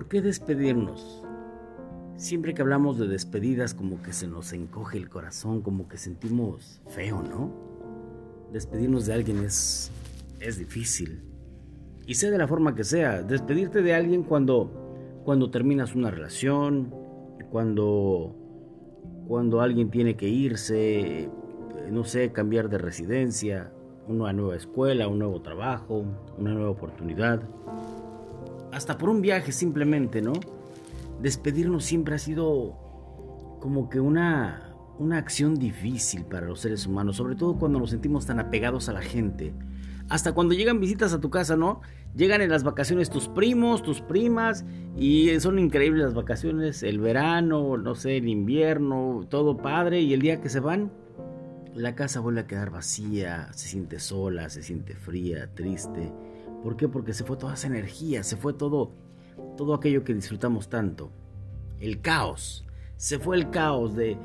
¿Por qué despedirnos? Siempre que hablamos de despedidas como que se nos encoge el corazón, como que sentimos feo, ¿no? Despedirnos de alguien es, es difícil. Y sea de la forma que sea, despedirte de alguien cuando, cuando terminas una relación, cuando, cuando alguien tiene que irse, no sé, cambiar de residencia, una nueva escuela, un nuevo trabajo, una nueva oportunidad hasta por un viaje simplemente, ¿no? Despedirnos siempre ha sido como que una, una acción difícil para los seres humanos, sobre todo cuando nos sentimos tan apegados a la gente. Hasta cuando llegan visitas a tu casa, ¿no? Llegan en las vacaciones tus primos, tus primas, y son increíbles las vacaciones, el verano, no sé, el invierno, todo padre, y el día que se van, la casa vuelve a quedar vacía, se siente sola, se siente fría, triste. ¿Por qué? Porque se fue toda esa energía, se fue todo, todo aquello que disfrutamos tanto. El caos. Se fue el caos de,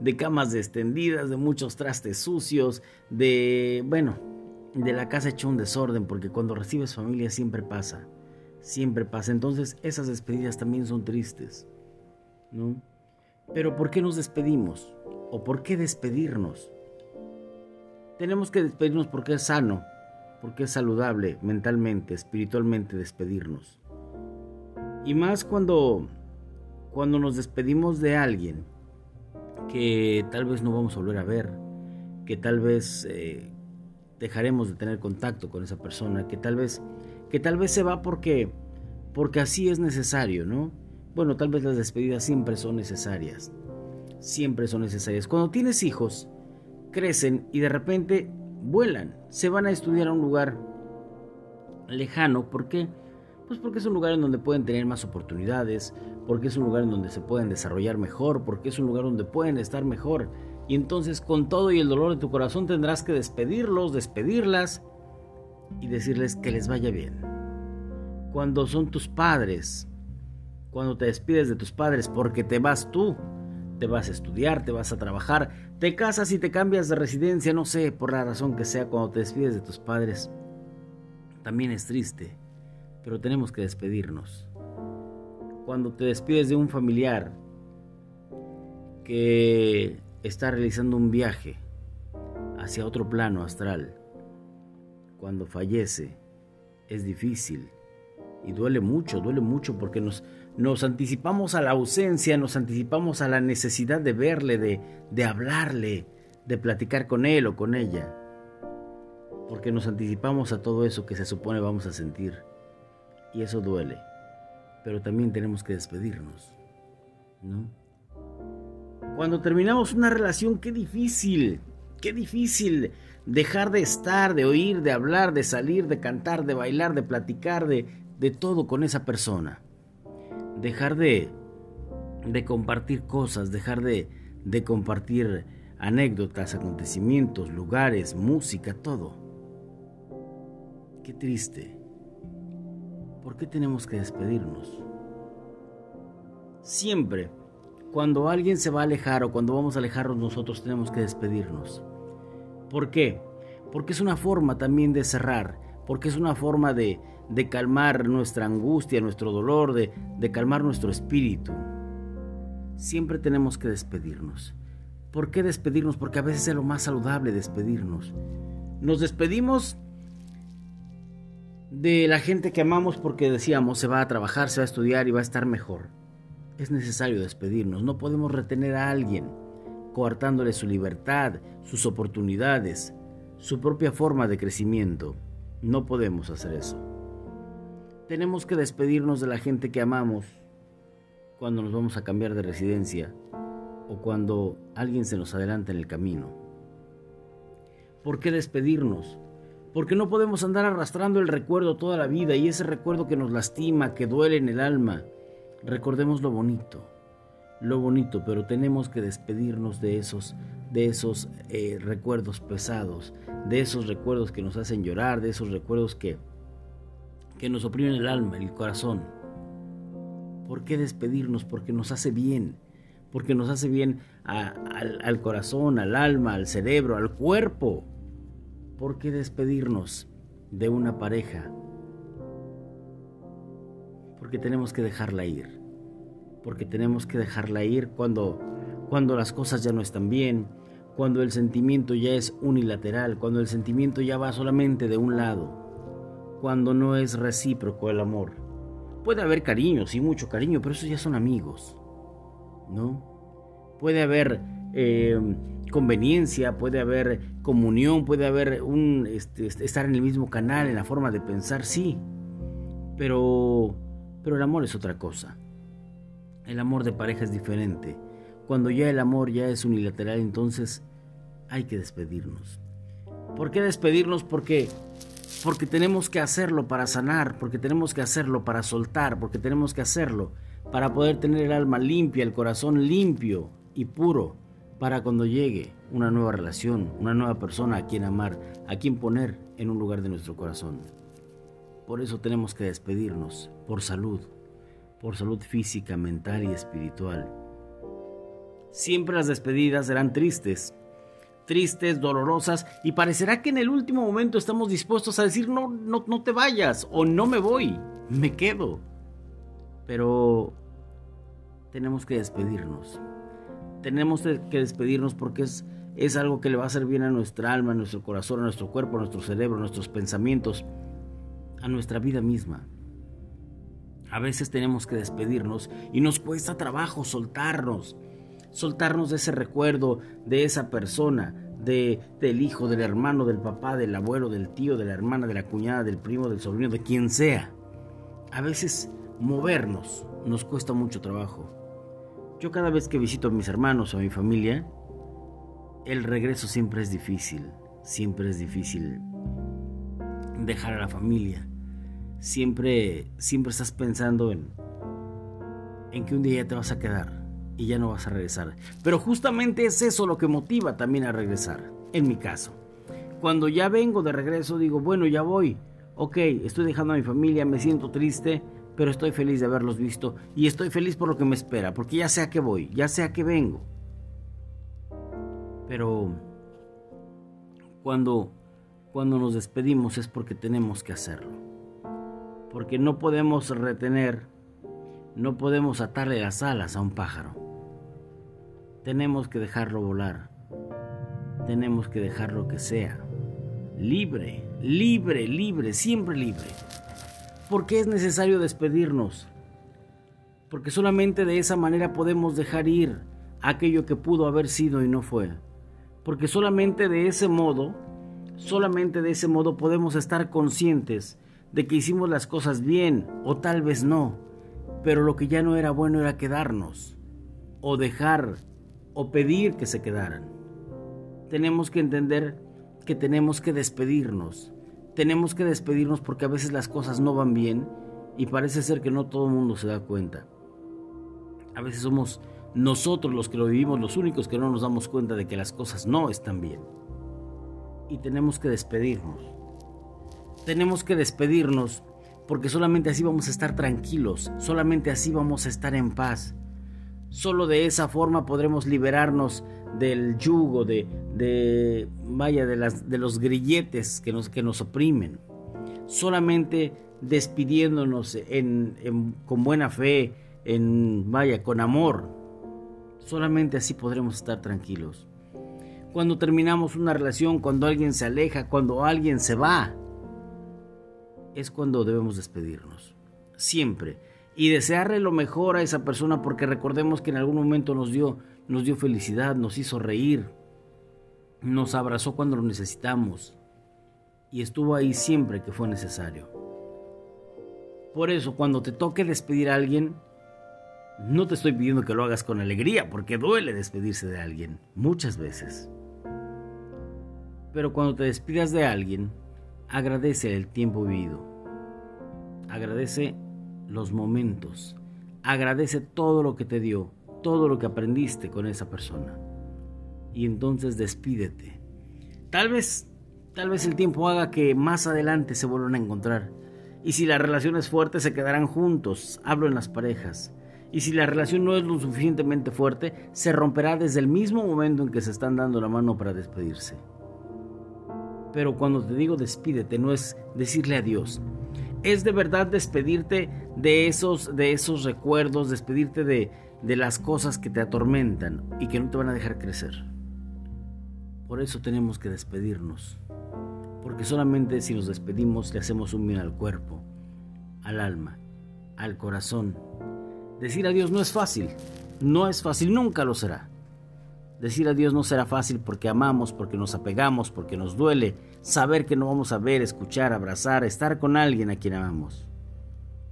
de, camas extendidas, de muchos trastes sucios, de, bueno, de la casa hecho un desorden, porque cuando recibes familia siempre pasa, siempre pasa. Entonces esas despedidas también son tristes, ¿no? Pero ¿por qué nos despedimos? ¿O por qué despedirnos? Tenemos que despedirnos porque es sano, porque es saludable mentalmente, espiritualmente despedirnos. Y más cuando, cuando nos despedimos de alguien que tal vez no vamos a volver a ver, que tal vez eh, dejaremos de tener contacto con esa persona, que tal vez, que tal vez se va porque, porque así es necesario, ¿no? Bueno, tal vez las despedidas siempre son necesarias, siempre son necesarias. Cuando tienes hijos, crecen y de repente vuelan, se van a estudiar a un lugar lejano. ¿Por qué? Pues porque es un lugar en donde pueden tener más oportunidades, porque es un lugar en donde se pueden desarrollar mejor, porque es un lugar donde pueden estar mejor. Y entonces con todo y el dolor de tu corazón tendrás que despedirlos, despedirlas y decirles que les vaya bien. Cuando son tus padres, cuando te despides de tus padres porque te vas tú, te vas a estudiar, te vas a trabajar, te casas y te cambias de residencia, no sé, por la razón que sea, cuando te despides de tus padres. También es triste, pero tenemos que despedirnos. Cuando te despides de un familiar que está realizando un viaje hacia otro plano astral, cuando fallece, es difícil y duele mucho, duele mucho porque nos, nos anticipamos a la ausencia, nos anticipamos a la necesidad de verle, de, de hablarle, de platicar con él o con ella. Porque nos anticipamos a todo eso que se supone vamos a sentir. Y eso duele. Pero también tenemos que despedirnos. ¿No? Cuando terminamos una relación, qué difícil. Qué difícil dejar de estar, de oír, de hablar, de salir, de cantar, de bailar, de platicar, de, de todo con esa persona dejar de, de compartir cosas, dejar de, de compartir anécdotas, acontecimientos, lugares, música, todo. Qué triste. ¿Por qué tenemos que despedirnos? Siempre, cuando alguien se va a alejar o cuando vamos a alejarnos nosotros tenemos que despedirnos. ¿Por qué? Porque es una forma también de cerrar, porque es una forma de, de calmar nuestra angustia, nuestro dolor, de, de calmar nuestro espíritu. Siempre tenemos que despedirnos. ¿Por qué despedirnos? Porque a veces es lo más saludable despedirnos. Nos despedimos de la gente que amamos porque decíamos se va a trabajar, se va a estudiar y va a estar mejor. Es necesario despedirnos. No podemos retener a alguien coartándole su libertad, sus oportunidades, su propia forma de crecimiento. No podemos hacer eso. Tenemos que despedirnos de la gente que amamos cuando nos vamos a cambiar de residencia o cuando alguien se nos adelanta en el camino. ¿Por qué despedirnos? Porque no podemos andar arrastrando el recuerdo toda la vida y ese recuerdo que nos lastima, que duele en el alma. Recordemos lo bonito, lo bonito, pero tenemos que despedirnos de esos, de esos eh, recuerdos pesados, de esos recuerdos que nos hacen llorar, de esos recuerdos que que nos oprimen el alma, el corazón. ¿Por qué despedirnos? Porque nos hace bien, porque nos hace bien al, al corazón, al alma, al cerebro, al cuerpo. ¿Por qué despedirnos de una pareja? Porque tenemos que dejarla ir. Porque tenemos que dejarla ir cuando, cuando las cosas ya no están bien, cuando el sentimiento ya es unilateral, cuando el sentimiento ya va solamente de un lado, cuando no es recíproco el amor. Puede haber cariño, sí, mucho cariño, pero esos ya son amigos, ¿no? Puede haber eh, conveniencia, puede haber comunión, puede haber un este, estar en el mismo canal, en la forma de pensar, sí, pero, pero el amor es otra cosa. El amor de pareja es diferente. Cuando ya el amor ya es unilateral, entonces hay que despedirnos. ¿Por qué despedirnos? Porque porque tenemos que hacerlo para sanar, porque tenemos que hacerlo para soltar, porque tenemos que hacerlo para poder tener el alma limpia, el corazón limpio y puro, para cuando llegue una nueva relación, una nueva persona a quien amar, a quien poner en un lugar de nuestro corazón. Por eso tenemos que despedirnos, por salud, por salud física, mental y espiritual. Siempre las despedidas serán tristes, tristes, dolorosas, y parecerá que en el último momento estamos dispuestos a decir no, no, no te vayas, o no me voy, me quedo. Pero tenemos que despedirnos. Tenemos que despedirnos porque es, es algo que le va a hacer bien a nuestra alma, a nuestro corazón, a nuestro cuerpo, a nuestro cerebro, a nuestros pensamientos, a nuestra vida misma. A veces tenemos que despedirnos y nos cuesta trabajo soltarnos soltarnos de ese recuerdo, de esa persona, de, del hijo, del hermano, del papá, del abuelo, del tío, de la hermana, de la cuñada, del primo, del sobrino, de quien sea. A veces movernos nos cuesta mucho trabajo. Yo cada vez que visito a mis hermanos o a mi familia, el regreso siempre es difícil, siempre es difícil dejar a la familia. Siempre, siempre estás pensando en, en que un día te vas a quedar y ya no vas a regresar. Pero justamente es eso lo que motiva también a regresar, en mi caso. Cuando ya vengo de regreso digo, bueno, ya voy. Ok, estoy dejando a mi familia, me siento triste, pero estoy feliz de haberlos visto y estoy feliz por lo que me espera, porque ya sé a qué voy, ya sé a qué vengo. Pero cuando cuando nos despedimos es porque tenemos que hacerlo. Porque no podemos retener, no podemos atarle las alas a un pájaro. Tenemos que dejarlo volar. Tenemos que dejarlo que sea. Libre, libre, libre, siempre libre. ¿Por qué es necesario despedirnos? Porque solamente de esa manera podemos dejar ir aquello que pudo haber sido y no fue. Porque solamente de ese modo, solamente de ese modo podemos estar conscientes de que hicimos las cosas bien o tal vez no, pero lo que ya no era bueno era quedarnos o dejar o pedir que se quedaran. Tenemos que entender que tenemos que despedirnos. Tenemos que despedirnos porque a veces las cosas no van bien y parece ser que no todo el mundo se da cuenta. A veces somos nosotros los que lo vivimos, los únicos que no nos damos cuenta de que las cosas no están bien. Y tenemos que despedirnos. Tenemos que despedirnos porque solamente así vamos a estar tranquilos, solamente así vamos a estar en paz. Solo de esa forma podremos liberarnos del yugo, de, de vaya, de, los grilletes que nos, que nos oprimen. Solamente despidiéndonos con buena fe, en, vaya, con amor. Solamente así podremos estar tranquilos. Cuando terminamos una relación, cuando alguien se aleja, cuando alguien se va, es cuando debemos despedirnos. Siempre y desearle lo mejor a esa persona porque recordemos que en algún momento nos dio, nos dio felicidad, nos hizo reír, nos abrazó cuando lo necesitamos y estuvo ahí siempre que fue necesario. Por eso, cuando te toque despedir a alguien, no te estoy pidiendo que lo hagas con alegría, porque duele despedirse de alguien, muchas veces. Pero cuando te despidas de alguien, agradece el tiempo vivido. Agradece los momentos. Agradece todo lo que te dio, todo lo que aprendiste con esa persona. Y entonces despídete. Tal vez, tal vez el tiempo haga que más adelante se vuelvan a encontrar. Y si la relación es fuerte, se quedarán juntos. Hablo en las parejas. Y si la relación no es lo suficientemente fuerte, se romperá desde el mismo momento en que se están dando la mano para despedirse. Pero cuando te digo despídete, no es decirle adiós, es de verdad despedirte de esos, de esos recuerdos, despedirte de, de las cosas que te atormentan y que no te van a dejar crecer. Por eso tenemos que despedirnos, porque solamente si nos despedimos le hacemos un bien al cuerpo, al alma, al corazón. Decir adiós no es fácil, no es fácil, nunca lo será. Decir adiós no será fácil porque amamos, porque nos apegamos, porque nos duele saber que no vamos a ver, escuchar, abrazar, estar con alguien a quien amamos.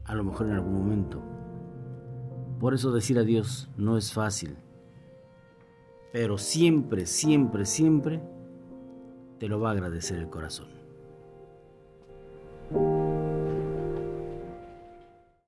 A lo mejor en algún momento. Por eso decir adiós no es fácil. Pero siempre, siempre, siempre te lo va a agradecer el corazón.